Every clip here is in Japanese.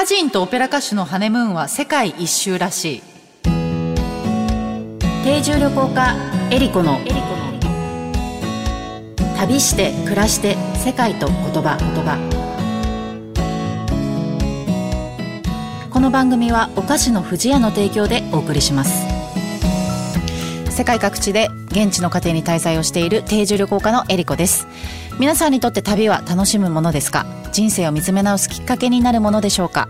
歌人とオペラ歌手のハネムーンは世界一周らしい。定住旅行家エリコの旅して暮らして世界と言葉言葉。この番組はお菓子の不二家の提供でお送りします。世界各地で現地の家庭に滞在をしている定住旅行家のエリコです。皆さんにとって旅は楽しむものですか？人生を見つめ直すきっかけになるものでしょうか？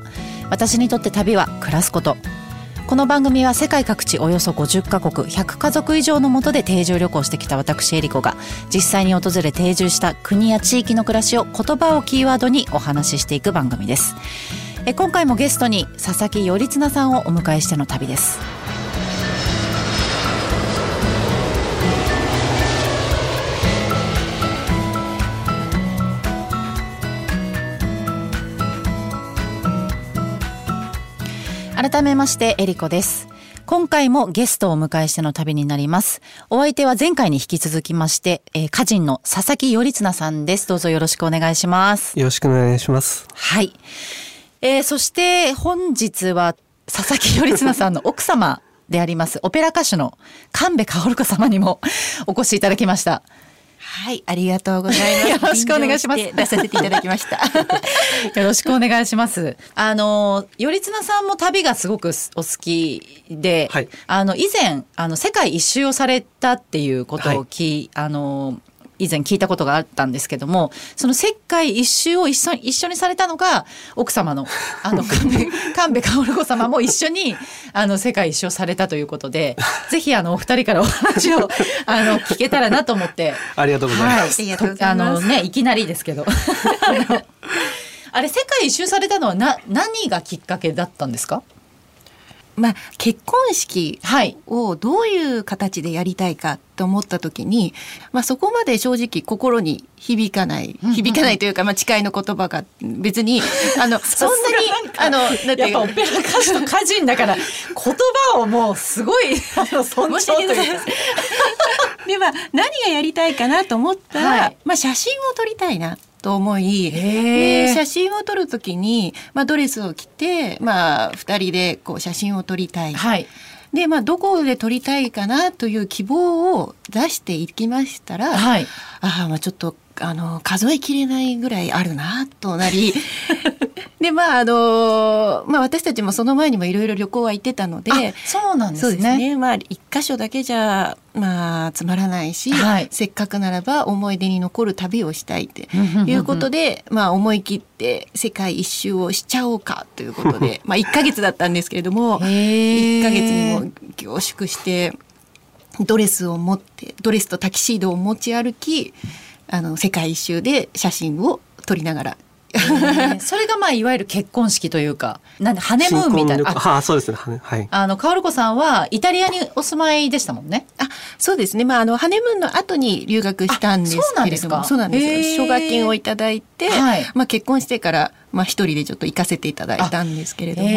私にとって旅は暮らすこと。この番組は世界各地およそ50カ国100家族以上のもとで定住旅行してきた私エリコが実際に訪れ定住した国や地域の暮らしを言葉をキーワードにお話ししていく番組です。え今回もゲストに佐々木頼綱さんをお迎えしての旅です。改めましてエリコです。今回もゲストをお迎えしての旅になります。お相手は前回に引き続きまして、えー、歌人の佐々木頼綱さんです。どうぞよろしくお願いします。よろしくお願いします。はい、えー、そして本日は佐々木頼綱さんの奥様でありますオペラ歌手の神戸薫子様にもお越しいただきましたはい、ありがとうございます。よろしくお願いします。出させていただきました。よろしくお願いします。あの頼綱さんも旅がすごくお好きで、はい、あの以前あの世界一周をされたっていうことをき、はい、あの以前聞いたことがあったんですけどもその世界一周を一緒一緒にされたのが奥様のあの 神戸薫子様も一緒にあの世界一周されたということでぜひあのお二人からお話をあの聞けたらなと思って。ありがとうございます、はい、あのねいきなりですけど。あれ世界一周されたのはな何がきっかけだったんですか？まあ、結婚式をどういう形でやりたいかと思った時に、まあ、そこまで正直心に響かない響かないというか、まあ、誓いの言葉が別に あのそんなにあのやっぱオペラ歌手と歌人だから 言葉をもうすごいあの尊重というか。では何がやりたいかなと思ったら、はい、まあ、写真を撮りたいなと思いで写真を撮る時に、まあ、ドレスを着て、まあ、2人でこう写真を撮りたい。はい。でまあどこで撮りたいかなという希望を出していきましたら、はい、ああまあちょっとあの数えきれないぐらいあるなとなり でまああのまあ私たちもその前にもいろいろ旅行は行ってたのでそうなんですね。ね。まあ一箇所だけじゃまあつまらないし、はい、せっかくならば思い出に残る旅をしたいっていうことでまあ思い切って世界一周をしちゃおうかということでまあ1か月だったんですけれども 1か月にも凝縮してドレスを持ってドレスとタキシードを持ち歩きあの世界一周で写真を撮りながら それがまあいわゆる結婚式というかなんでハネムーンみたいな。あそうですね。はい。あのカオルコさんはイタリアにお住まいでしたもんね。あそうですね。まああのハネムーンの後に留学したんですけれども。そうなんです奨学金をいただいて、はい、まあ結婚してからまあ一人でちょっと行かせていただいたんですけれども。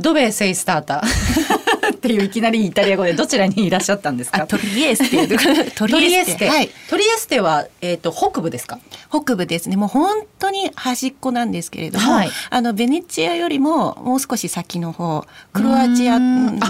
ドベセイスターターっていういきなりイタリア語でどちらにいらっしゃったんですか？トリエステ。トリエステ。はい。トリエステはえっ、ー、と北部ですか？北部ですね。もう本当に端っこなんですけれども、はい、あのベネチアよりももう少し先の方、クロアチア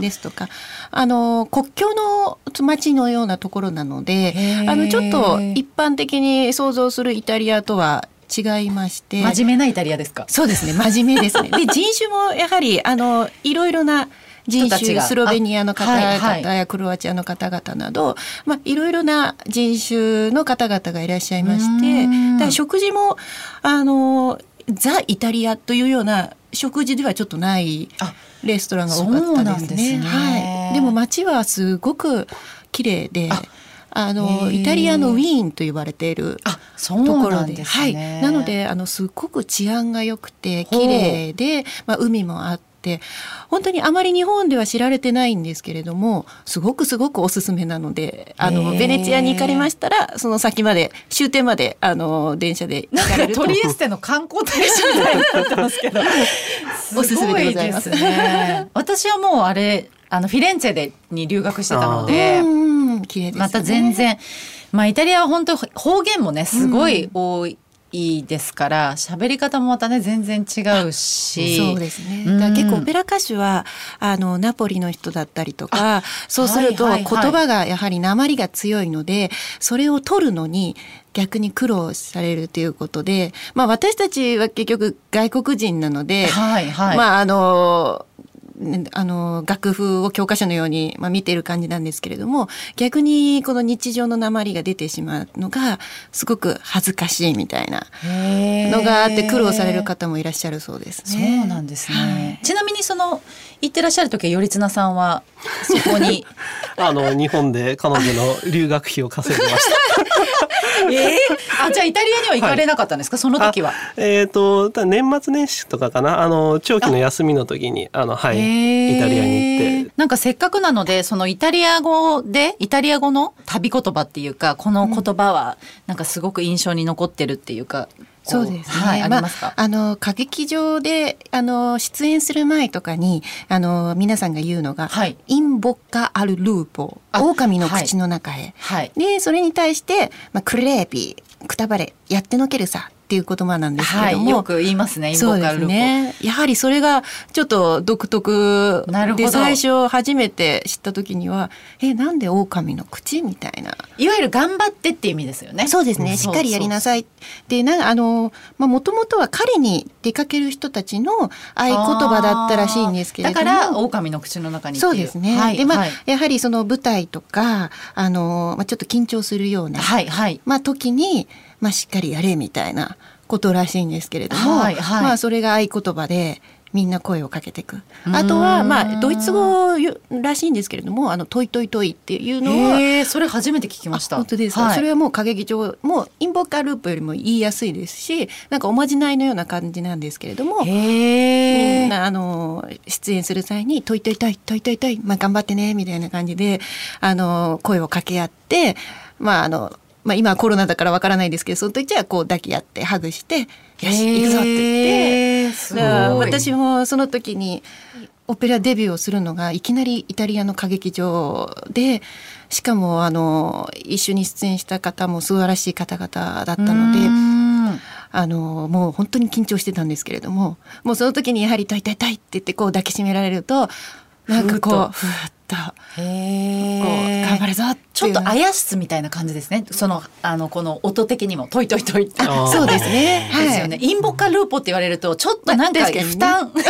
ですとか、あの国境の町のようなところなので、あのちょっと一般的に想像するイタリアとは違いまして真面目なイタリアですか？そうですね真面目ですねで人種もやはりあのいろいろな人種スロベニアの方々やクロアチアの方々など、まあ、いろいろな人種の方々がいらっしゃいましてだ食事もあのザ・イタリアというような食事ではちょっとないレストランが多かったですね。で、ね、はい、でも街はすごく綺麗で。あのイタリアのウィーンと呼ばれているところで、ね、はい、なのであのすごく治安が良くて綺麗で、まあ、海もあっって本当にあまり日本では知られてないんですけれどもすごくすごくおすすめなのであのベネチアに行かれましたらその先まで終点まであの電車で行かれると。トリエステの観光大使みたいになってますけど。おすすめでございます。ね、私はもうあれあのフィレンツェでに留学してたので、ね、また全然まあイタリアは本当方言もねすごい多い。いですから喋り方もまたね全然違うし。そうですね、だから結構オペラ歌手はあのナポリの人だったりとかそうすると言葉がやはり鉛が強いので、それを取るのに逆に苦労されるということで、まあ、私たちは結局外国人なので、はいはい、まああのあの楽譜を教科書のように、まあ、見てる感じなんですけれども逆にこの日常の鉛が出てしまうのがすごく恥ずかしいみたいなのがあって苦労される方もいらっしゃるそうですね。そうなんですね、はい、ちなみにその行ってらっしゃる時は頼綱さんはそこに？あの日本で彼女の留学費を稼いでました。えー、あじゃあイタリアには行かれなかったんですか、はい、その時は。えっ、ー、と年末年始とかかな？あの長期の休みの時にあのはいイタリアに行って。なんかせっかくなのでそのイタリア語でイタリア語の旅言葉っていうかこの言葉はなんかすごく印象に残ってるっていうか、そうですね。はい、ますか？あ、の歌劇場であの出演する前とかにあの皆さんが言うのが、はい、インボッカアルルーポ、狼の口の中へ。はい、でそれに対してまあクレーピー、くたばれ、やってのけるさっていう言葉なんですけども、はい、よく言いますねそうですね。やはりそれがちょっと独特で最初初めて知った時にはえなんで狼の口みたいな。いわゆる頑張ってって意味ですよね。そうですね。しっかりやりなさい。でなあのまあもともとは狩りに出かける人たちの合言葉だったらしいんですけれども。だから狼の口の中にそうですね、はい、でまあ、はい、やはりその舞台とかあの、まあ、ちょっと緊張するような、はいはい、まあ時にまあ、しっかりやれみたいなことらしいんですけれども、はいはい、まあ、それが合言葉でみんな声をかけていくあとはまあドイツ語らしいんですけれどもあの toi toi toi っていうのはそれ初めて聞きました。本当です。か、はい、それはもう歌劇場も in bocca al lupo よりも言いやすいですしなんかおまじないのような感じなんですけれどもみんなあの出演する際に toi toi toi toi toi toi まあ頑張ってねみたいな感じであの声を掛け合ってまああのまあ、今はコロナだからわからないですけどその時はこう抱き合ってハグして「よし行くぞ」って言って私もその時にオペラデビューをするのがいきなりイタリアの歌劇場でしかもあの一緒に出演した方も素晴らしい方々だったので。あのもう本当に緊張してたんですけれどももうその時にやはり「痛い痛い痛い」って言ってこう抱きしめられるとなんかこうふーっとへ頑張るぞちょっとあやしみたいな感じですね。そのあのこの音的にも。トイトイトイって。そうですね、はい、ですよね。インボカルーポって言われるとちょっとなんか負担、ね、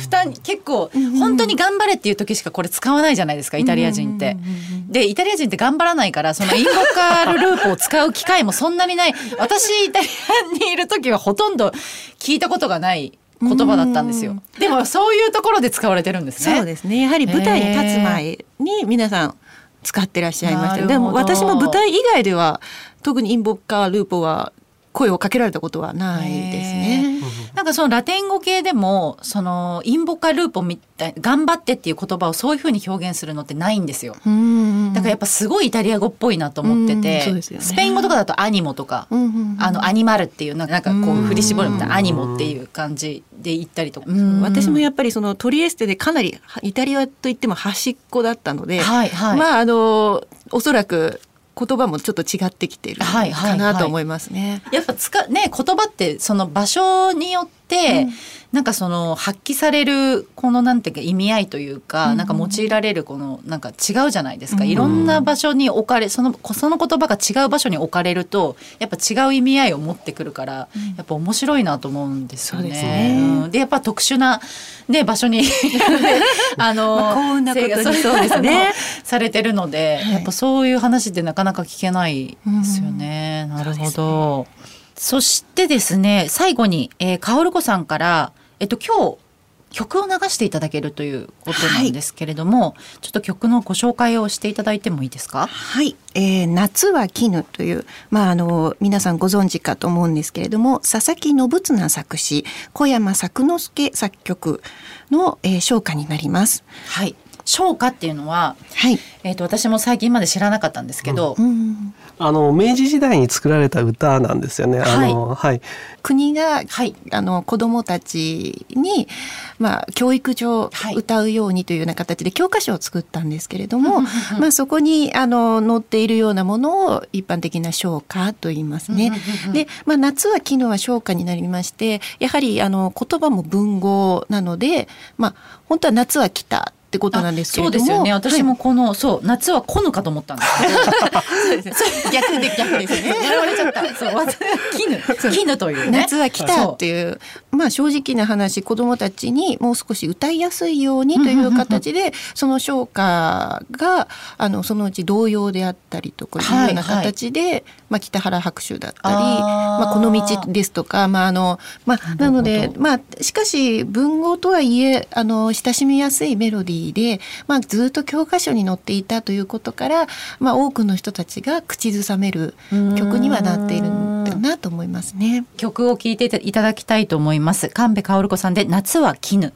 負担 結構本当に頑張れっていう時しかこれ使わないじゃないですかイタリア人って。でイタリア人って頑張らないからそのインボカルループを使う機会もそんなにない。私イタリアにいる時はほとんど聞いたことがない言葉だったんですよ。でもそういうところで使われてるんですね。そうですね。やはり舞台に立つ前に皆さん使ってらっしゃいました。でも私も舞台以外では特にインボッカールーポは声をかけられたことはないですね。なんかそのラテン語系でもそのインボカルーポみたい頑張ってっていう言葉をそういうふうに表現するのってないんですよ。だからやっぱすごいイタリア語っぽいなと思ってて、ね、スペイン語とかだとアニモとか、あのアニマルっていうなんかこう振り絞るみたいなアニモっていう感じで言ったりとか。私もやっぱりそのトリエステでかなりイタリアといっても端っこだったので、はいはい、まああのおそらく言葉もちょっと違ってきてるかなと思いますね。はいはいはい、やっぱつかね言葉ってその場所によって、うん、なんかその発揮されるこのなんていうか意味合いというか、うん、なんか用いられるこのなんか違うじゃないですか、うん、いろんな場所に置かれそのその言葉が違う場所に置かれるとやっぱ違う意味合いを持ってくるから、やっぱ面白いなと思うんですよね。でね、でやっぱ特殊なね場所に あの、まあ、幸運なことにそうですね。されてるので、はい、やっぱそういう話ってなかなか聞けないですよね。なるほど。そしてですね最後に、えー、かおるこさんからえっと今日曲を流していただけるということなんですけれども、はい、ちょっと曲のご紹介をしていただいてもいいですか？はい、えー、夏は絹というまああの皆さんご存知かと思うんですけれども、佐々木信綱作詞、小山作之助作曲の、えー、唱歌になります。はい。唱歌っていうのは、はい、えっ、ー、と私も最近まで知らなかったんですけど、うん、あの明治時代に作られた歌なんですよね。あのはい、国が、はい、あの子どもたちに、まあ、教育上歌うようにというような形で教科書を作ったんですけれども、まあ、そこにあの載っているようなものを一般的な唱歌と言いますね。で、まあ、夏は昨日は唱歌になりましてやはりあの言葉も文豪なので、まあ、本当は夏は来たってことなんですけれども。そうですよね。私もこの、はい、そう夏は来ぬかと思ったんです。けど逆で逆ですね。やられちゃった。そう絹絹という、ね、夏は来たっていうまあ正直な話子どもたちにもう少し歌いやすいようにという形で、その唱歌があのそのうち童謡であったりとかいうような形で、はい。はい、まあ、北原白秋だったりまあ、この道ですとか、まああのまあ、なので、まあ、しかし文豪とはいえあの親しみやすいメロディーで、まあ、ずっと教科書に載っていたということから、まあ、多くの人たちが口ずさめる曲にはなっているんだなと思いますね。曲を聴いていただきたいと思います。神戸薫子さんで夏は絹。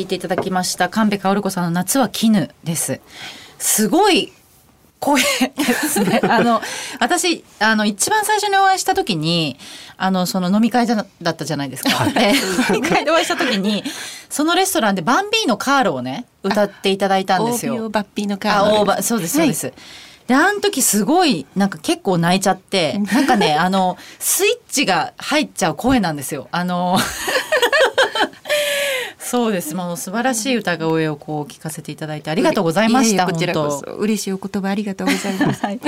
聞いていただきました神戸薫子さんの夏は絹ですすごい声 ですね。あの、私、あの、一番最初にお会いした時に、あの、その飲み会だったじゃないですか。はい、で、飲み会でお会いした時に、そのレストランでバンビーノカールをね、歌っていただいたんですよ。バッピーノカール。あ、そうです、そうです。はいで、あの時すごい、なんか結構泣いちゃって、なんかね、あの、スイッチが入っちゃう声なんですよ。あの、そうです。もう素晴らしい歌声をこう聞かせていただいてありがとうございました。こちらこそ嬉しいお言葉ありがとうございます。はい、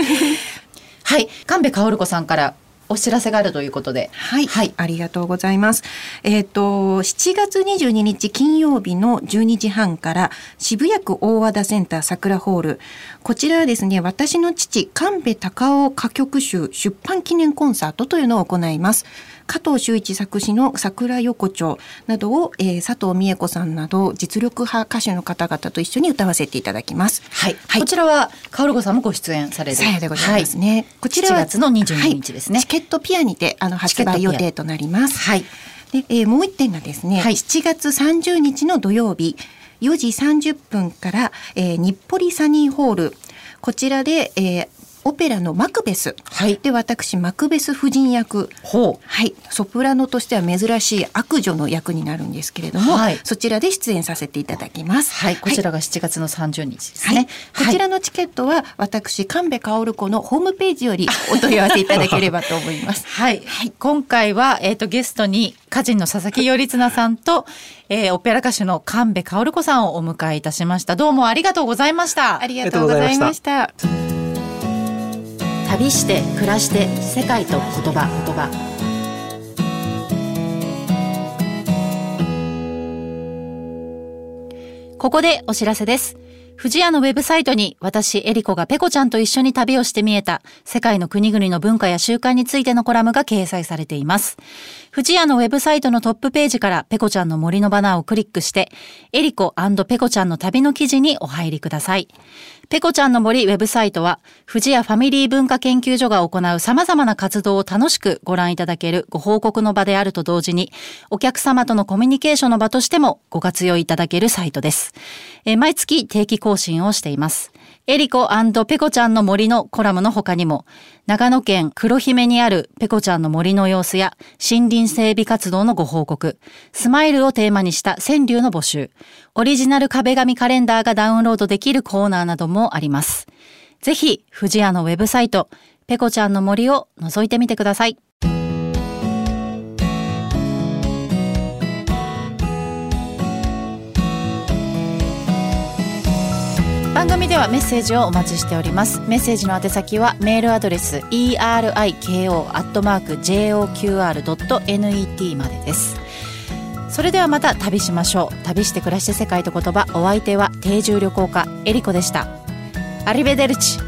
はい、神戸薫子さんからお知らせがあるということで。はい。はい、ありがとうございます。えっ、ー、と、7月22日金曜日の12時半から渋谷区大和田センター桜ホール。こちらはですね、私の父、神戸隆夫歌曲集出版記念コンサートというのを行います。加藤修一作詞の桜横丁などを、えー、佐藤美恵子さんなど実力派歌手の方々と一緒に歌わせていただきます。はい。はい、こちらはカオル子さんもご出演される。でございますね。はい、こちらは7月の22日ですね、はい、チケットピアにてあの発売予定となります。はい。で、えー、もう一点がですね、はい、7月30日の土曜日4時30分から、えー、日暮里サニーホール。こちらで、えー、オペラのマクベス、はい、で私マクベス夫人役はい、ソプラノとしては珍しい悪女の役になるんですけれども、はい、そちらで出演させていただきます。はい、こちらが7月の30日ですね。こちらのチケットは私神戸薫子のホームページよりお問い合わせいただければと思います。はい、今回はえっ、ー、とゲストに歌人の佐々木頼綱さんと、えー、オペラ歌手の神戸薫子さんをお迎えいたしました。どうもありがとうございました。ありがとうございました。旅して暮らして世界と言葉言葉ここでお知らせです。富士屋のウェブサイトに私、エリコがペコちゃんと一緒に旅をして見えた世界の国々の文化や習慣についてのコラムが掲載されています。富士屋のウェブサイトのトップページからペコちゃんの森のバナーをクリックして、エリコペコちゃんの旅の記事にお入りください。ペコちゃんの森ウェブサイトは、富士屋ファミリー文化研究所が行う様々な活動を楽しくご覧いただけるご報告の場であると同時に、お客様とのコミュニケーションの場としてもご活用いただけるサイトです。え毎月定期更新をしています。エリコペコちゃんの森のコラムの他にも、長野県黒姫にあるペコちゃんの森の様子や森林整備活動のご報告、スマイルをテーマにした川柳の募集、オリジナル壁紙カレンダーがダウンロードできるコーナーなどもあります。ぜひ、富士屋のウェブサイト、ペコちゃんの森を覗いてみてください。番組ではメッセージをお待ちしております。メッセージの宛先はメールアドレス eriko.joqr.net までです。それではまた旅しましょう。旅して暮らして世界と言葉。お相手は定住旅行家エリコでした。アリベデルチ。